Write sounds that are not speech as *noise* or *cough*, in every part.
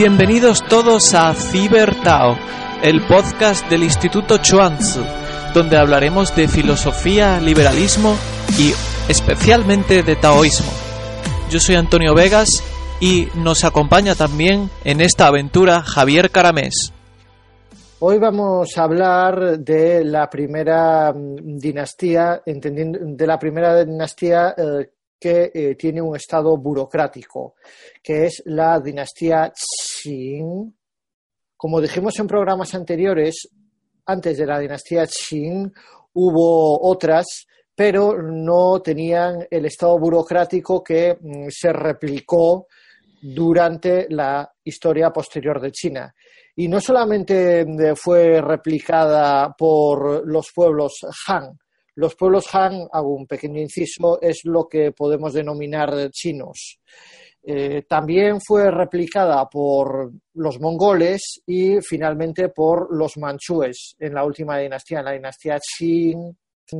Bienvenidos todos a Cibertao, el podcast del Instituto Chuanzi, donde hablaremos de filosofía, liberalismo y especialmente de taoísmo. Yo soy Antonio Vegas y nos acompaña también en esta aventura Javier Caramés. Hoy vamos a hablar de la primera mm, dinastía, de la primera dinastía eh, que eh, tiene un estado burocrático, que es la dinastía Qing. Como dijimos en programas anteriores, antes de la dinastía Qing hubo otras, pero no tenían el estado burocrático que mm, se replicó durante la historia posterior de China. Y no solamente eh, fue replicada por los pueblos Han, los pueblos Han, hago un pequeño inciso, es lo que podemos denominar chinos. Eh, también fue replicada por los mongoles y finalmente por los manchúes en la última dinastía, en la dinastía Qing.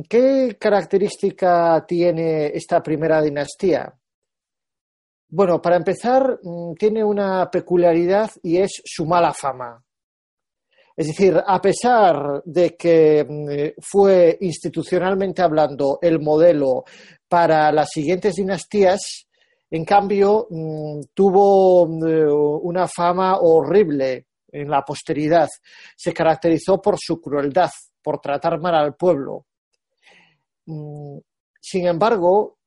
¿Qué característica tiene esta primera dinastía? Bueno, para empezar, mm, tiene una peculiaridad y es su mala fama. Es decir, a pesar de que mm, fue institucionalmente hablando el modelo para las siguientes dinastías, en cambio mm, tuvo mm, una fama horrible en la posteridad. Se caracterizó por su crueldad, por tratar mal al pueblo. Sin embargo,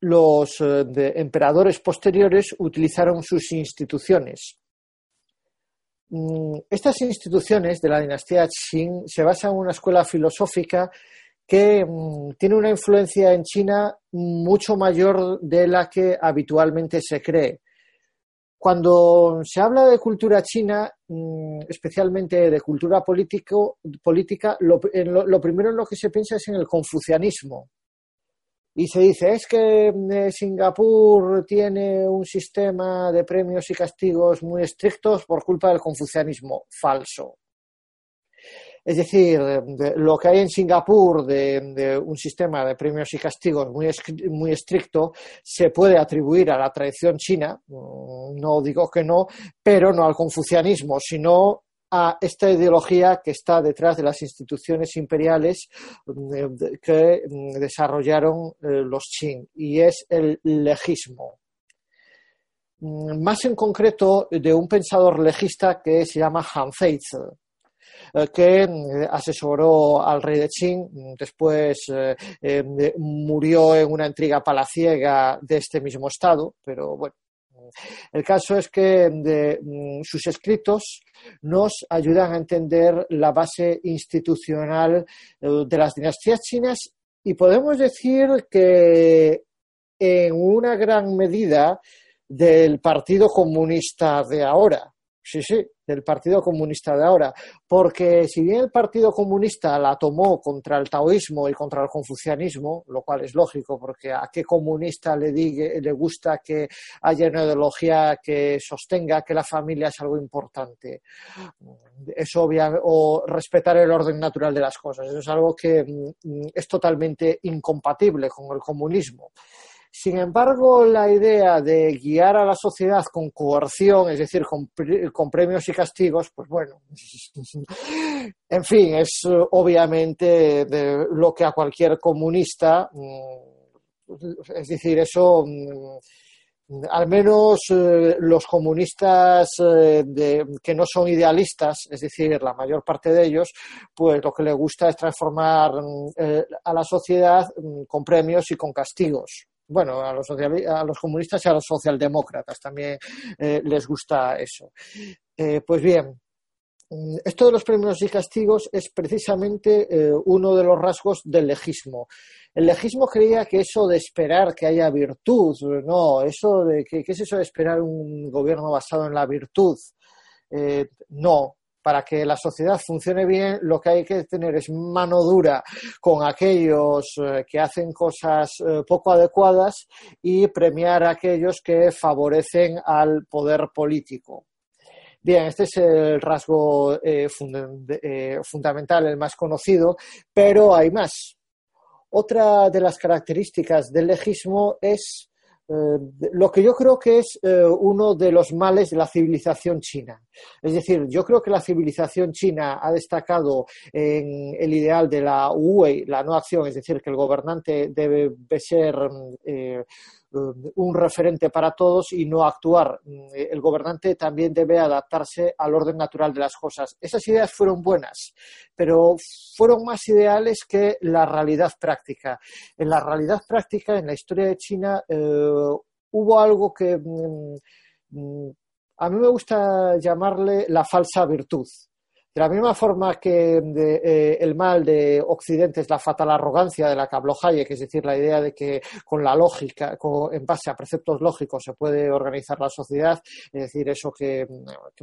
los eh, emperadores posteriores utilizaron sus instituciones. Mm, Estas instituciones de la dinastía Qing se basan en una escuela filosófica que mm, tiene una influencia en China mucho mayor de la que habitualmente se cree. Cuando se habla de cultura china, mm, especialmente de cultura político, política, lo, lo- primero en lo que se piensa es en el confucianismo. Y se dice, es que eh, Singapur tiene un sistema de premios y castigos muy estrictos por culpa del confucianismo. Falso. Es decir, de- lo que hay en Singapur de, un sistema de premios y castigos muy, muy estricto se puede atribuir a la tradición china, mm, no digo que no, pero no al confucianismo, sino a esta ideología que está detrás de las instituciones imperiales eh, de- que mm, desarrollaron eh, los Qing, y es el legismo. Mm, Más en concreto de un pensador legista que se llama Han eh, que mm, asesoró al rey de Qing, mm, después eh, eh, murió en una intriga palaciega de este mismo estado, pero bueno. El caso es que de, mm, sus escritos nos ayudan a entender la base institucional eh, de las dinastías chinas y podemos decir que en una gran medida del Partido Comunista de ahora. Sí, sí, del Partido Comunista de ahora. Porque si bien el Partido Comunista la tomó contra el taoísmo y contra el confucianismo, lo cual es lógico, porque a qué comunista le, digue, le gusta que haya una ideología que sostenga que la familia es algo importante. Es obvia, o respetar el orden natural de las cosas. Eso es algo que mm, es totalmente incompatible con el comunismo. Sin embargo, la idea de guiar a la sociedad con coerción, es decir, con, pre- con premios y castigos, pues bueno, *laughs* en fin, es eh, obviamente lo que a cualquier comunista, mm, es decir, eso, mm, al menos eh, los comunistas eh, de- que no son idealistas, es decir, la mayor parte de ellos, pues lo que les gusta es transformar mm, a la sociedad con premios y con castigos bueno, a los, a los comunistas y a los socialdemócratas también eh, les gusta eso. Eh, pues bien, mm, esto de los premios y castigos es precisamente eh, uno de los rasgos del legismo. El legismo creía que eso de esperar que haya virtud, no, eso de que, ¿qué es eso de esperar un gobierno basado en la virtud? No, para que la sociedad funcione bien, lo que hay que tener es mano dura con aquellos eh, que hacen cosas eh, poco adecuadas y premiar a aquellos que favorecen al poder político. Bien, este es el rasgo eh, fundamental, el más conocido, pero hay más. Otra de las características del legismo es eh, lo que yo creo que es eh, uno de los males de la civilización china. Es decir, yo creo que la civilización china ha destacado en el ideal de la Wei, la no acción, es decir, que el gobernante debe ser eh, un referente para todos y no actuar. El gobernante también debe adaptarse al orden natural de las cosas. Esas ideas fueron buenas, pero fueron más ideales que la realidad práctica. En la realidad práctica, en la historia de China, eh, hubo algo que mm, mm, a mí me gusta llamarle la falsa virtud. De la misma forma que eh, el mal de Occidente es la fatal arrogancia de la que habló Hayek, es decir, la idea de que con la lógica, en base a preceptos lógicos, se puede organizar la sociedad, es decir, eso que,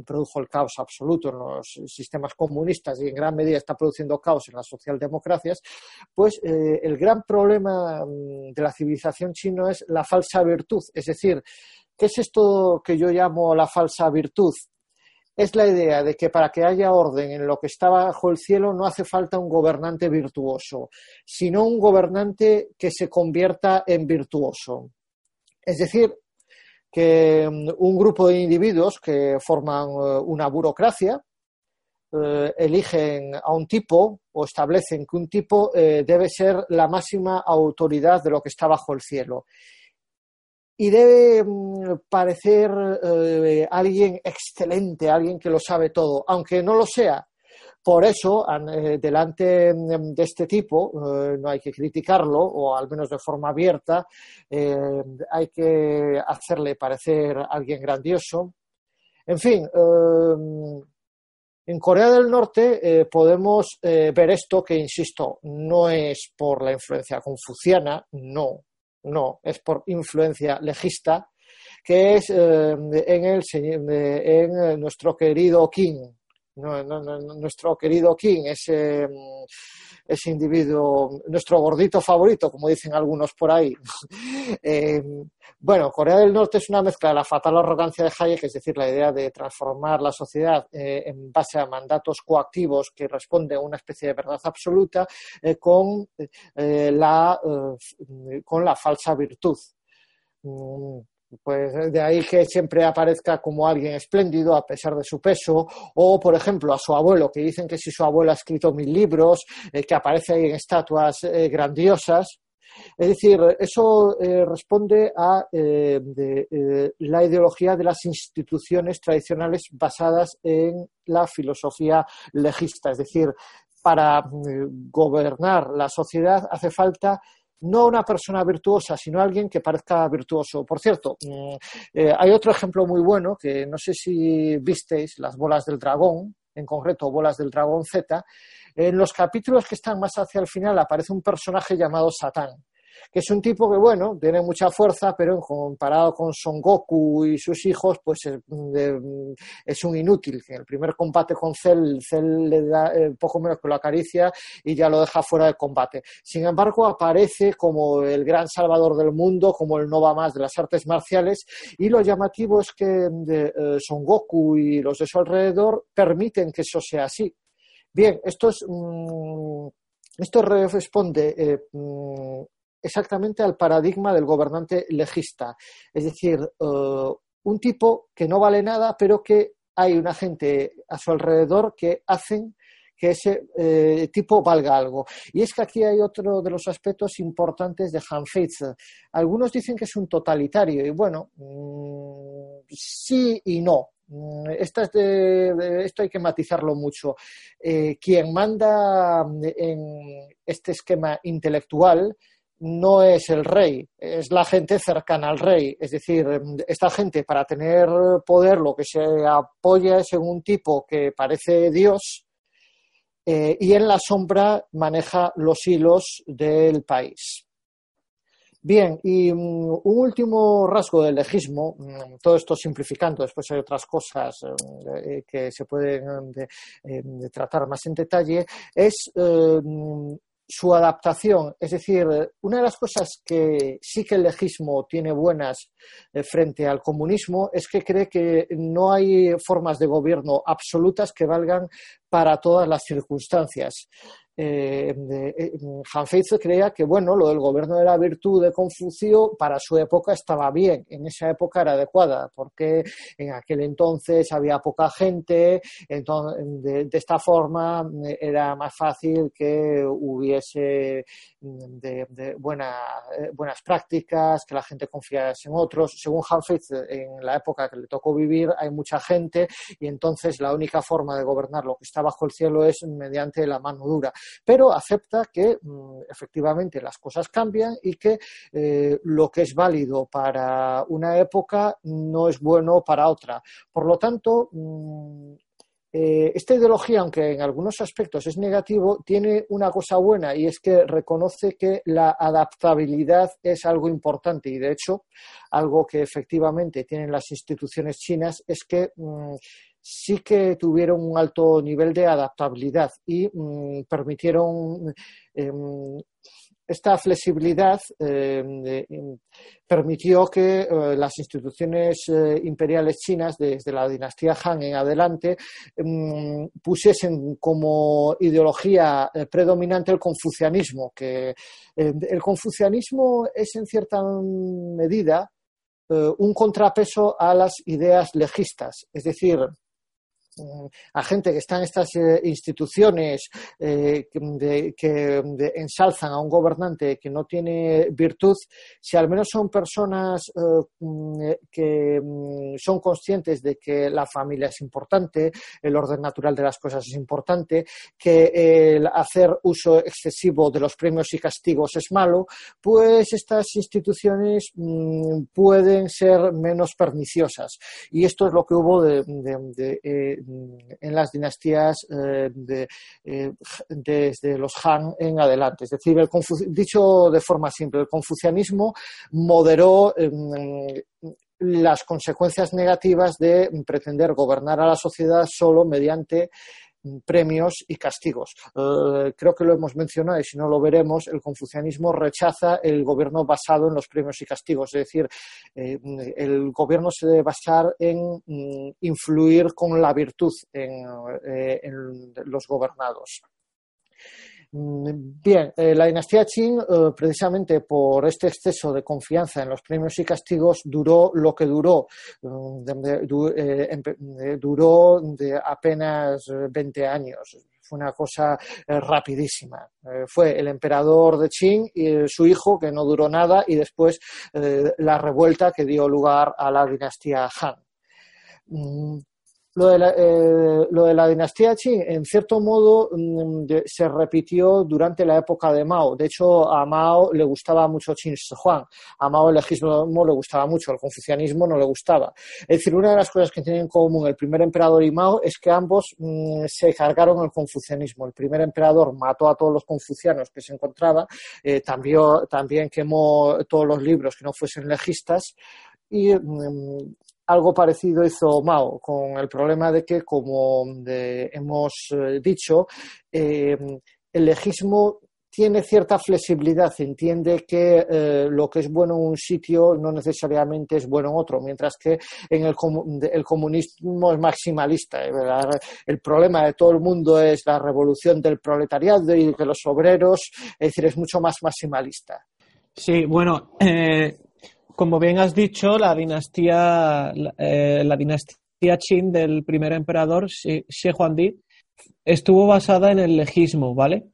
produjo el caos absoluto en los sistemas comunistas y en gran medida está produciendo caos en las socialdemocracias, pues eh, el gran problema mm, de la civilización chino es la falsa virtud, es decir, ¿Qué es esto que yo llamo la falsa virtud? Es la idea de que para que haya orden en lo que está bajo el cielo no hace falta un gobernante virtuoso, sino un gobernante que se convierta en virtuoso. Es decir, que mm, un grupo de individuos que forman eh, una burocracia eh, eligen a un tipo o establecen que un tipo eh, debe ser la máxima autoridad de lo que está bajo el cielo y debe mm, parecer eh, alguien excelente, alguien que lo sabe todo, aunque no lo sea. Por eso, eh, delante mm, de este tipo, eh, no hay que criticarlo, o al menos de forma abierta, hay que hacerle parecer alguien grandioso. En fin, en Corea del Norte podemos ver esto que, insisto, no es por la influencia confuciana, no, no, es por influencia legista, que es eh, en, el, en nuestro querido King, nuestro querido King, ese, ese individuo, nuestro gordito favorito, como dicen algunos por ahí. *laughs* Eh, bueno, Corea del Norte es una mezcla de la fatal arrogancia de Hayek, es decir, la idea de transformar la sociedad eh, en base a mandatos coactivos que responden a una especie de verdad absoluta, con, la, con la falsa virtud. Mm, pues de ahí que siempre aparezca como alguien espléndido a pesar de su peso, o por ejemplo a su abuelo, que dicen que si su abuelo ha escrito mil libros, eh, que aparece ahí en estatuas eh, grandiosas. Es decir, eso eh, responde a la ideología de las instituciones tradicionales basadas en la filosofía legista. Es decir, para gobernar la sociedad hace falta no una persona virtuosa, sino alguien que parezca virtuoso. Por cierto, mm, eh, hay otro ejemplo muy bueno que no sé si visteis, las bolas del dragón, en concreto bolas del dragón Z. En los capítulos que están más hacia el final aparece un personaje llamado Satán que es un tipo que, bueno, tiene mucha fuerza, pero comparado con Son Goku y sus hijos, pues es, un inútil. En el primer combate con Cell, Cell le da eh, poco menos que lo acaricia y ya lo deja fuera de combate. Sin embargo, aparece como el gran salvador del mundo, como el Nova más de las artes marciales, y lo llamativo es que eh, Son Goku y los de su alrededor permiten que eso sea así. Bien, esto es. Mm, esto responde eh, mm, exactamente al paradigma del gobernante legista. Es decir, eh, un tipo que no vale nada, pero que hay una gente a su alrededor que hacen que ese eh, tipo valga algo. Y es que aquí hay otro de los aspectos importantes de Hanfeiz. Algunos dicen que es un totalitario, y bueno, mm, sí y no. Mm, esto, esto hay que matizarlo mucho. Eh, quien manda en este esquema intelectual no es el rey, es la gente cercana al rey. Es decir, esta gente para tener poder lo que se apoya es en un tipo que parece Dios eh, y en la sombra maneja los hilos del país. Bien, y mm, un último rasgo del legismo, mm, todo esto simplificando, después hay otras cosas eh, que se pueden eh, tratar más en detalle, es su adaptación. Es decir, una de las cosas que sí que el legismo tiene buenas eh, frente al comunismo es que cree que no hay formas de gobierno absolutas que valgan para todas las circunstancias eh, eh creía que bueno, lo del gobierno de la virtud de Confucio para su época estaba bien, en esa época era adecuada, porque en aquel entonces había poca gente, entonces, de, esta forma eh, era más fácil que hubiese mm, de, buena, eh, buenas prácticas, que la gente confiase en otros. Según Hanfitz, en la época que le tocó vivir hay mucha gente y entonces la única forma de gobernar lo que está bajo el cielo es mediante la mano dura pero acepta que mm, efectivamente las cosas cambian y que eh, lo que es válido para una época no es bueno para otra. Por lo tanto, mm, eh, esta ideología, aunque en algunos aspectos es negativo, tiene una cosa buena y es que reconoce que la adaptabilidad es algo importante y, de hecho, algo que efectivamente tienen las instituciones chinas es que mm, sí que tuvieron un alto nivel de adaptabilidad y mm, permitieron em, esta flexibilidad em, em, permitió que eh, las instituciones eh, imperiales chinas, desde la dinastía Han en adelante, pusiesen como ideología eh, predominante el confucianismo, que el confucianismo es en cierta medida un contrapeso a las ideas legistas, es decir, a gente que está en estas eh, instituciones eh, que, ensalzan a un gobernante que no tiene virtud, si al menos son personas eh, mm, que mm, son conscientes de que la familia es importante, el orden natural de las cosas es importante, que el hacer uso excesivo de los premios y castigos es malo, pues estas instituciones mm, pueden ser menos perniciosas. Y esto es lo que hubo de, en las dinastías eh, eh, desde los Han en adelante. Es decir, dicho de forma simple, el confucianismo moderó em, las consecuencias negativas de pretender gobernar a la sociedad solo mediante premios y castigos. Eh, creo que lo hemos mencionado y si no lo veremos, el confucianismo rechaza el gobierno basado en los premios y castigos, es decir, eh, el gobierno se debe basar en mm, influir con la virtud en eh, los gobernados. Mm, bien, eh, la dinastía Qing, eh, precisamente por este exceso de confianza en los premios y castigos, duró lo que duró. Mm, eh, duró de apenas 20 años. Fue una cosa rapidísima. fue el emperador de Qing y su hijo, que no duró nada, y después la revuelta que dio lugar a la dinastía Han. Mm, eh, lo de, la, dinastía Qing, en cierto modo, mm, se repitió durante la época de Mao. De hecho, a Mao le gustaba mucho Qin Shi Huang. A Mao el legismo le gustaba mucho, el confucianismo no le gustaba. Es decir, una de las cosas que tienen en común el primer emperador y Mao es que ambos mm, se cargaron el confucianismo. El primer emperador mató a todos los confucianos que se encontraba, eh, también, también quemó todos los libros que no fuesen legistas y mm, algo parecido hizo Mao, con el problema de que, como hemos eh, dicho, eh, el legismo tiene cierta flexibilidad, entiende que eh, lo que es bueno en un sitio no necesariamente es bueno en otro, mientras que en el, el comunismo es maximalista. El problema de todo el mundo es la revolución del proletariado y de los obreros, es decir, es mucho más maximalista. Sí, bueno, como bien has dicho, la dinastía, eh, la dinastía Qin del primer emperador, Xi Huangdi, estuvo basada en el legismo, ¿vale?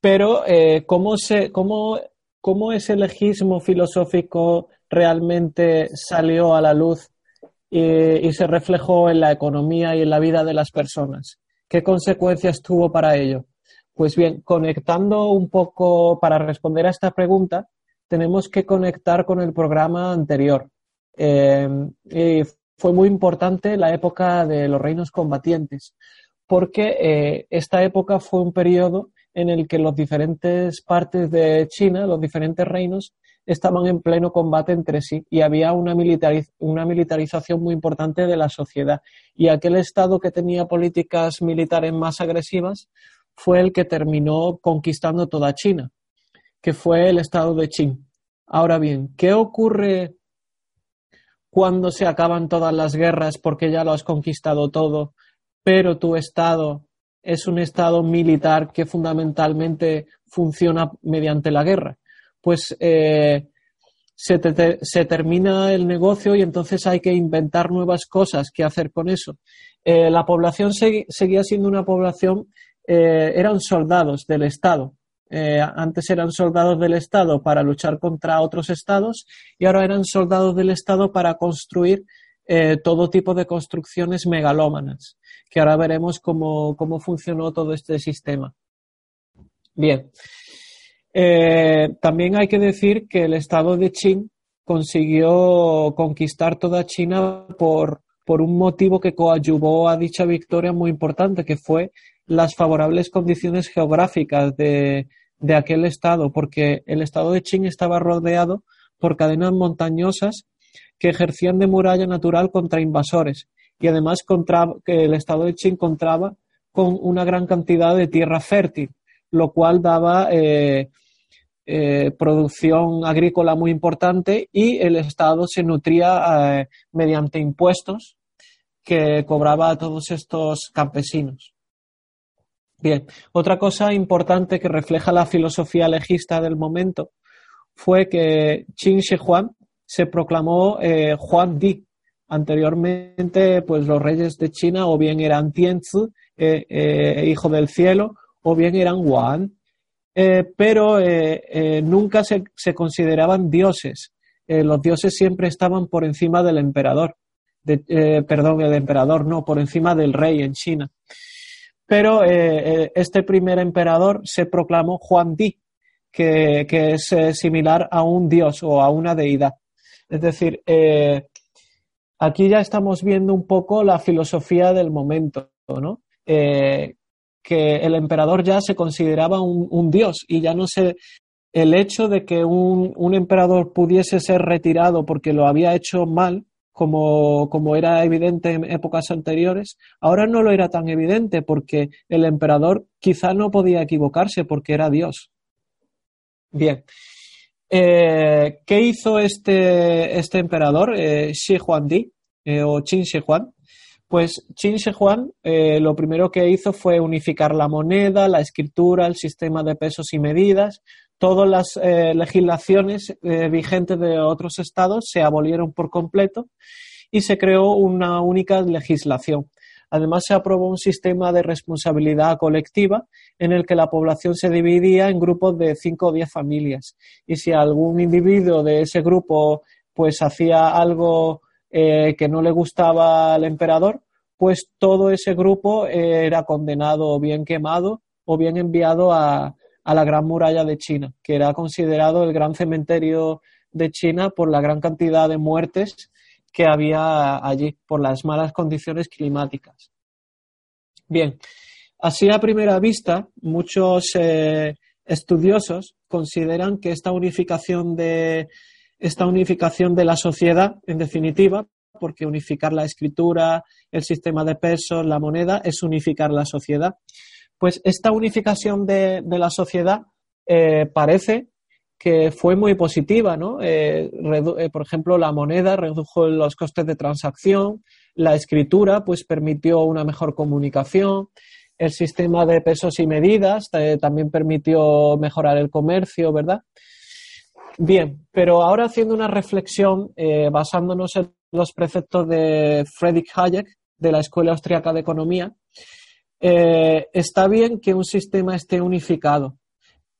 Pero, eh, ¿cómo, se, cómo, ¿cómo ese legismo filosófico realmente salió a la luz y, se reflejó en la economía y en la vida de las personas? ¿Qué consecuencias tuvo para ello? Pues bien, conectando un poco para responder a esta pregunta, tenemos que conectar con el programa anterior. Y fue muy importante la época de los reinos combatientes, porque eh, esta época fue un periodo en el que las diferentes partes de China, los diferentes reinos, estaban en pleno combate entre sí y había una, una militarización muy importante de la sociedad. Y aquel Estado que tenía políticas militares más agresivas fue el que terminó conquistando toda China, que fue el Estado de Qing. Ahora bien, ¿qué ocurre cuando se acaban todas las guerras porque ya lo has conquistado todo, pero tu Estado es un Estado militar que fundamentalmente funciona mediante la guerra? Pues eh, se, termina el negocio y entonces hay que inventar nuevas cosas que hacer con eso. Eh, la población seguía siendo una población, eh, eran soldados del Estado. Antes eran soldados del Estado para luchar contra otros estados y ahora eran soldados del Estado para construir todo tipo de construcciones megalómanas, que ahora veremos cómo, cómo funcionó todo este sistema. Bien, eh, también hay que decir que el Estado de Qing consiguió conquistar toda China por, por un motivo que coadyuvó a dicha victoria muy importante, que fue las favorables condiciones geográficas de, de aquel estado, porque el estado de Qing estaba rodeado por cadenas montañosas que ejercían de muralla natural contra invasores y además contra, que el estado de Qing contaba con una gran cantidad de tierra fértil, lo cual daba eh, eh, producción agrícola muy importante y el Estado se nutría eh, mediante impuestos que cobraba a todos estos campesinos. Bien, otra cosa importante que refleja la filosofía legista del momento fue que Qin Shi Huang se proclamó Juan Di. Anteriormente, pues los reyes de China o bien eran Tianzi, hijo del cielo, o bien eran Wan, eh, pero eh, eh, nunca se, consideraban dioses. los dioses siempre estaban por encima del emperador. perdón, del emperador, no, por encima del rey en China. Pero este primer emperador se proclamó Juan Di, que, es similar a un dios o a una deidad. Es decir, aquí ya estamos viendo un poco la filosofía del momento, ¿no? que el emperador ya se consideraba un, dios y ya no se el hecho de que un, emperador pudiese ser retirado porque lo había hecho mal, como, como era evidente en épocas anteriores, ahora no lo era tan evidente porque el emperador quizá no podía equivocarse porque era Dios. Bien. Eh, ¿Qué hizo este, este emperador, eh, Shi Huangdi, eh, o Qin Shi Huang? Pues Qin Shi Huang eh, lo primero que hizo fue unificar la moneda, la escritura, el sistema de pesos y medidas. Todas las eh, legislaciones eh, vigentes de otros estados se abolieron por completo y se creó una única legislación. Además, se aprobó un sistema de responsabilidad colectiva en el que la población se dividía en grupos de cinco o diez familias. Y si algún individuo de ese grupo pues hacía algo eh, que no le gustaba al emperador, pues todo ese grupo era condenado o bien quemado o bien enviado a, a la Gran Muralla de China, que era considerado el gran cementerio de China por la gran cantidad de muertes que había allí, por las malas condiciones climáticas. Bien, así a primera vista, muchos eh, estudiosos consideran que esta unificación de esta unificación de la sociedad, en definitiva, porque unificar la escritura, el sistema de pesos, la moneda, es unificar la sociedad. Pues esta unificación de, la sociedad eh, parece que fue muy positiva, ¿no? Eh, eh, por ejemplo, la moneda redujo los costes de transacción, la escritura, pues permitió una mejor comunicación, el sistema de pesos y medidas también permitió mejorar el comercio, ¿verdad? Bien, pero ahora haciendo una reflexión basándonos en los preceptos de Friedrich Hayek de la Escuela Austriaca de Economía, eh, está bien que un sistema esté unificado,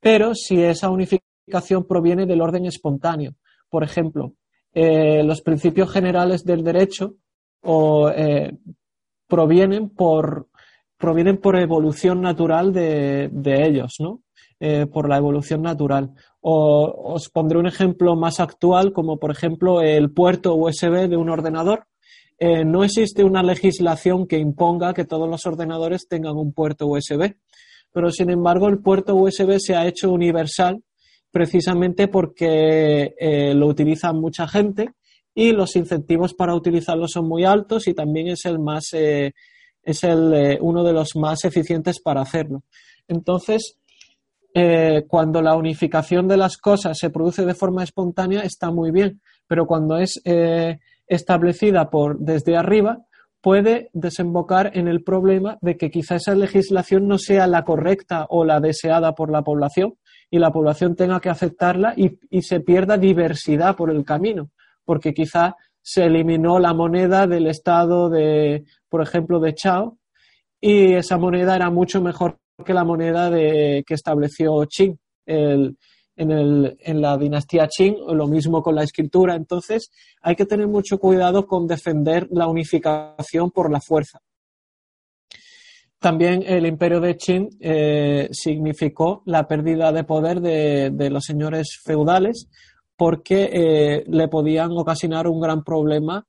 pero si esa unificación proviene del orden espontáneo. Por ejemplo, eh, los principios generales del derecho o, provienen, por, provienen por evolución natural de, de ellos, ¿no? eh, por la evolución natural. O, os pondré un ejemplo más actual, como por ejemplo el puerto USB de un ordenador. Eh, no existe una legislación que imponga que todos los ordenadores tengan un puerto USB, pero sin embargo el puerto USB se ha hecho universal precisamente porque eh, lo utiliza mucha gente y los incentivos para utilizarlo son muy altos y también es el más es el, uno de los más eficientes para hacerlo. Entonces, eh, cuando la unificación de las cosas se produce de forma espontánea está muy bien, pero cuando es eh, establecida por desde arriba puede desembocar en el problema de que quizá esa legislación no sea la correcta o la deseada por la población y la población tenga que aceptarla y, se pierda diversidad por el camino, porque quizá se eliminó la moneda del estado de, por ejemplo, de Chao y esa moneda era mucho mejor que la moneda de, que estableció Qing en, el, en, la dinastía Qing, lo mismo con la escritura. Entonces, hay que tener mucho cuidado con defender la unificación por la fuerza. También el imperio de Qing eh, significó la pérdida de poder de, los señores feudales porque eh, le podían ocasionar un gran problema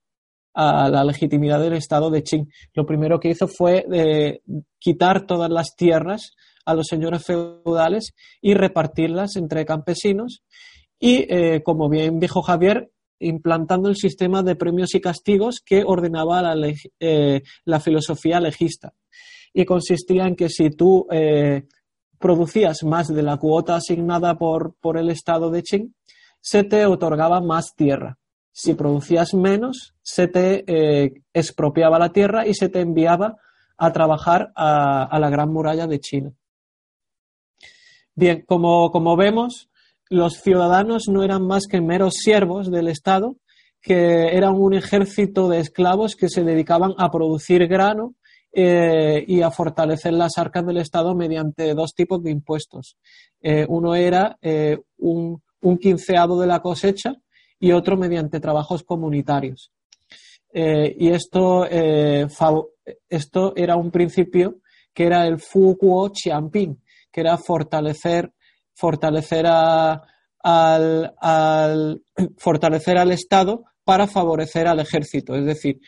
a la legitimidad del Estado de Qing. Lo primero que hizo fue eh, quitar todas las tierras a los señores feudales y repartirlas entre campesinos y, eh, como bien dijo Javier, implantando el sistema de premios y castigos que ordenaba la, eh, la filosofía legista. Y consistía en que si tú producías más de la cuota asignada por, por el Estado de Qing, se te otorgaba más tierra. Si producías menos, se te eh, expropiaba la tierra y se te enviaba a trabajar a, la Gran Muralla de China. Bien, como, como, vemos, los ciudadanos no eran más que meros siervos del Estado, que eran un ejército de esclavos que se dedicaban a producir grano eh, y a fortalecer las arcas del Estado mediante dos tipos de impuestos. Eh, uno era un, un quinceado de la cosecha y otro mediante trabajos comunitarios. Eh, y esto, eh, esto era un principio que era el Fuguo Qianping, que era fortalecer, fortalecer, al, *clears throat* fortalecer al Estado para favorecer al ejército. Es decir,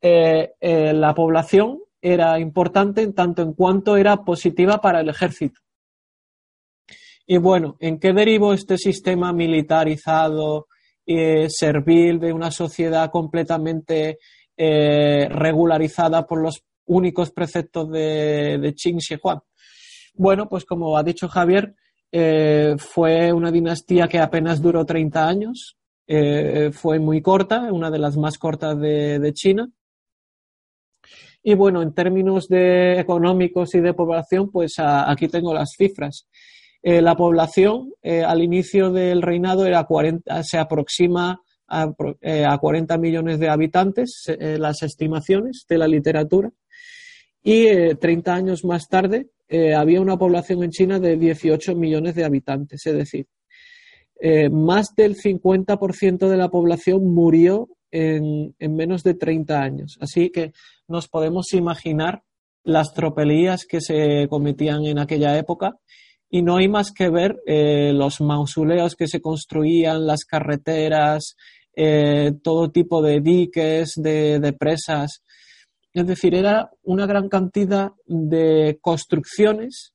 eh, la población era importante en tanto en cuanto era positiva para el ejército. Y bueno, ¿en qué derivó este sistema militarizado, eh, servil de una sociedad completamente eh, regularizada por los únicos preceptos de, de Qing Shi Huang? Bueno, pues como ha dicho Javier, eh, fue una dinastía que apenas duró 30 años, eh, fue muy corta, una de las más cortas de, China. Y bueno, en términos de económicos y de población, pues aquí tengo las cifras. Eh, la población al inicio del reinado era 40, se aproxima a, a 40 millones de habitantes, las estimaciones de la literatura. Y 30 años más tarde había una población en China de 18 millones de habitantes, es decir, más del 50% de la población murió en, en, menos de 30 años. Así que nos podemos imaginar las tropelías que se cometían en aquella época y no hay más que ver eh, los mausoleos que se construían, las carreteras, eh, todo tipo de diques, de, presas. Es decir, era una gran cantidad de construcciones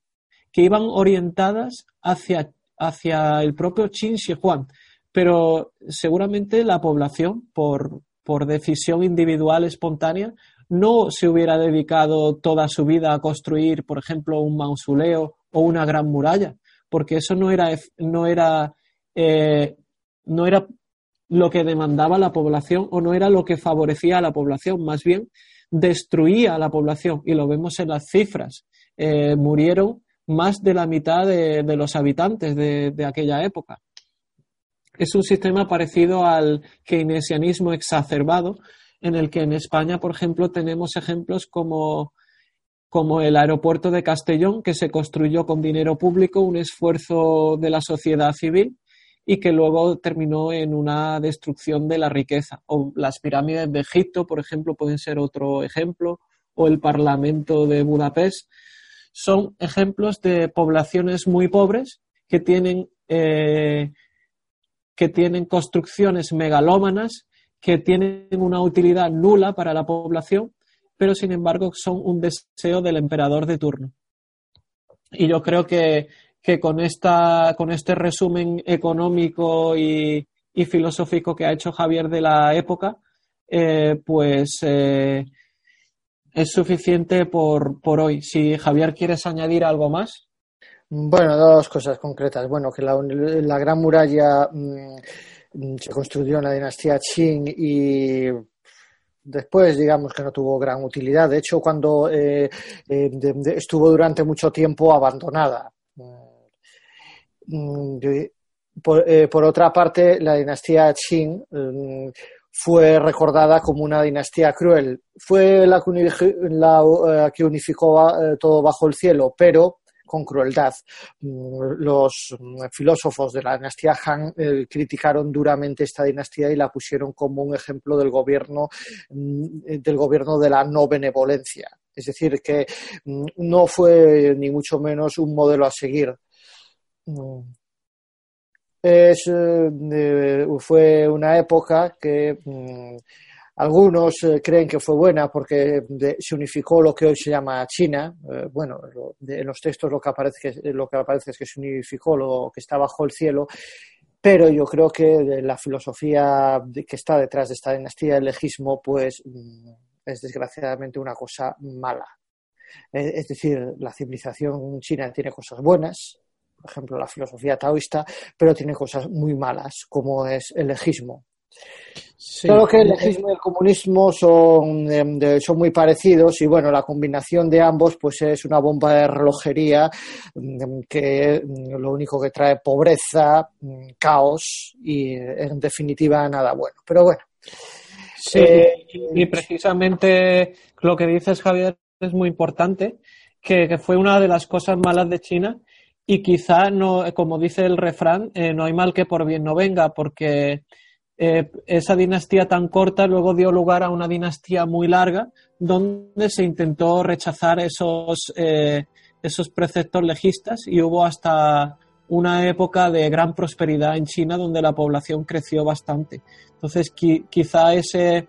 que iban orientadas hacia, hacia el propio Qin Shi Huang. Pero seguramente la población, por, por decisión individual espontánea, no se hubiera dedicado toda su vida a construir, por ejemplo, un mausoleo o una gran muralla, porque eso no era, no era, eh, no era lo que demandaba la población o no era lo que favorecía a la población, más bien destruía a la población y lo vemos en las cifras. Eh, murieron más de la mitad de, los habitantes de, aquella época. Es un sistema parecido al keynesianismo exacerbado, en el que en España, por ejemplo, tenemos ejemplos como como el aeropuerto de Castellón, que se construyó con dinero público, un esfuerzo de la sociedad civil y que luego terminó en una destrucción de la riqueza. O las pirámides de Egipto, por ejemplo, pueden ser otro ejemplo, o el Parlamento de Budapest. son ejemplos de poblaciones muy pobres que tienen, eh, que tienen construcciones megalómanas, que tienen una utilidad nula para la población, pero sin embargo son un deseo del emperador de turno. Y yo creo que, que con, esta, con este resumen económico y, y filosófico que ha hecho Javier de la época, eh, pues eh, es suficiente por, por hoy. Si Javier quieres añadir algo más. Bueno, dos cosas concretas. Bueno, que la, la Gran Muralla mmm, se construyó en la dinastía Qing y después, digamos que no tuvo gran utilidad. De hecho, cuando eh, estuvo durante mucho tiempo abandonada. Mm, por, eh, por, otra parte, la dinastía Qing mmm, fue recordada como una dinastía cruel. Fue la que, que unificó todo bajo el cielo, pero con crueldad. Los filósofos de la dinastía Han eh, criticaron duramente esta dinastía y la pusieron como un ejemplo del gobierno, del gobierno de la no benevolencia. Es decir, que no fue ni mucho menos un modelo a seguir. Es, eh, fue una época que mmm, algunos eh, creen que fue buena porque se unificó lo que hoy se llama China. Eh, bueno, en los textos lo que, aparece, que es que se unificó lo que está bajo el cielo, pero yo creo que la filosofía que está detrás de esta dinastía del legismo pues mm, es desgraciadamente una cosa mala. Es decir, la civilización china tiene cosas buenas, por ejemplo, la filosofía taoísta, pero tiene cosas muy malas, como es el legismo. Sí. Que el legismo y el comunismo son, de, son muy parecidos y bueno, la combinación de ambos pues es una bomba de relojería que lo único que trae pobreza, caos y en definitiva nada bueno. Pero bueno. Sí, eh, y precisamente lo que dices Javier es muy importante, que, que fue una de las cosas malas de China y quizá no, como dice el refrán, eh, no hay mal que por bien no venga, porque eh, esa dinastía tan corta luego dio lugar a una dinastía muy larga, donde se intentó rechazar esos, eh, esos preceptos legistas y hubo hasta una época de gran prosperidad en China donde la población creció bastante. Entonces, qui quizá ese,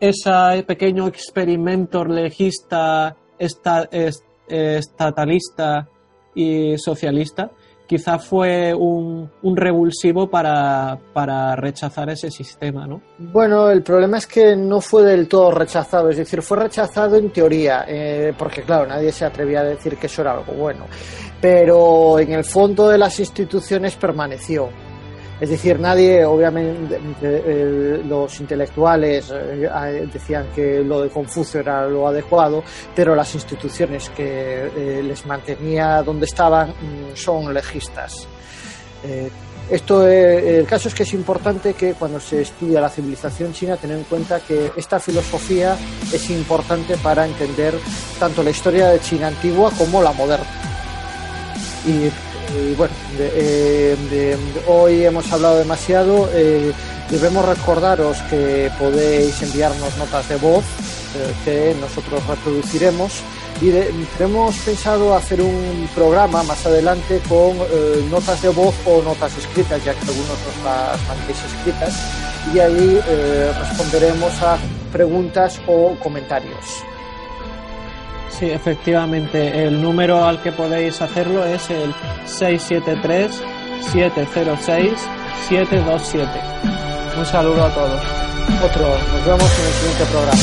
ese pequeño experimento legista esta, est, estatalista y socialista, quizá fue un, un revulsivo para, para, rechazar ese sistema, ¿no? Bueno, el problema es que no fue del todo rechazado, es decir, fue rechazado en teoría, eh, porque claro, nadie se atrevía a decir que eso era algo bueno, pero en el fondo de las instituciones permaneció. Es decir, nadie, obviamente, eh, los intelectuales eh, decían que lo de Confucio era lo adecuado, pero las instituciones que eh, les mantenía donde estaban mm, son legistas. Esto, el caso es que es importante que cuando se estudia la civilización china tener en cuenta que esta filosofía es importante para entender tanto la historia de China antigua como la moderna. Y y bueno, eh, hoy hemos hablado demasiado. Eh, debemos recordaros que podéis enviarnos notas de voz eh, que nosotros reproduciremos y tenemos pensado hacer un programa más adelante con notas de voz o notas escritas, ya que algunos nos las mandéis escritas y ahí responderemos a preguntas o comentarios. Sí, efectivamente. El número al que podéis hacerlo es el 673-706-727. Un saludo a todos. Otro. Nos vemos en el siguiente programa.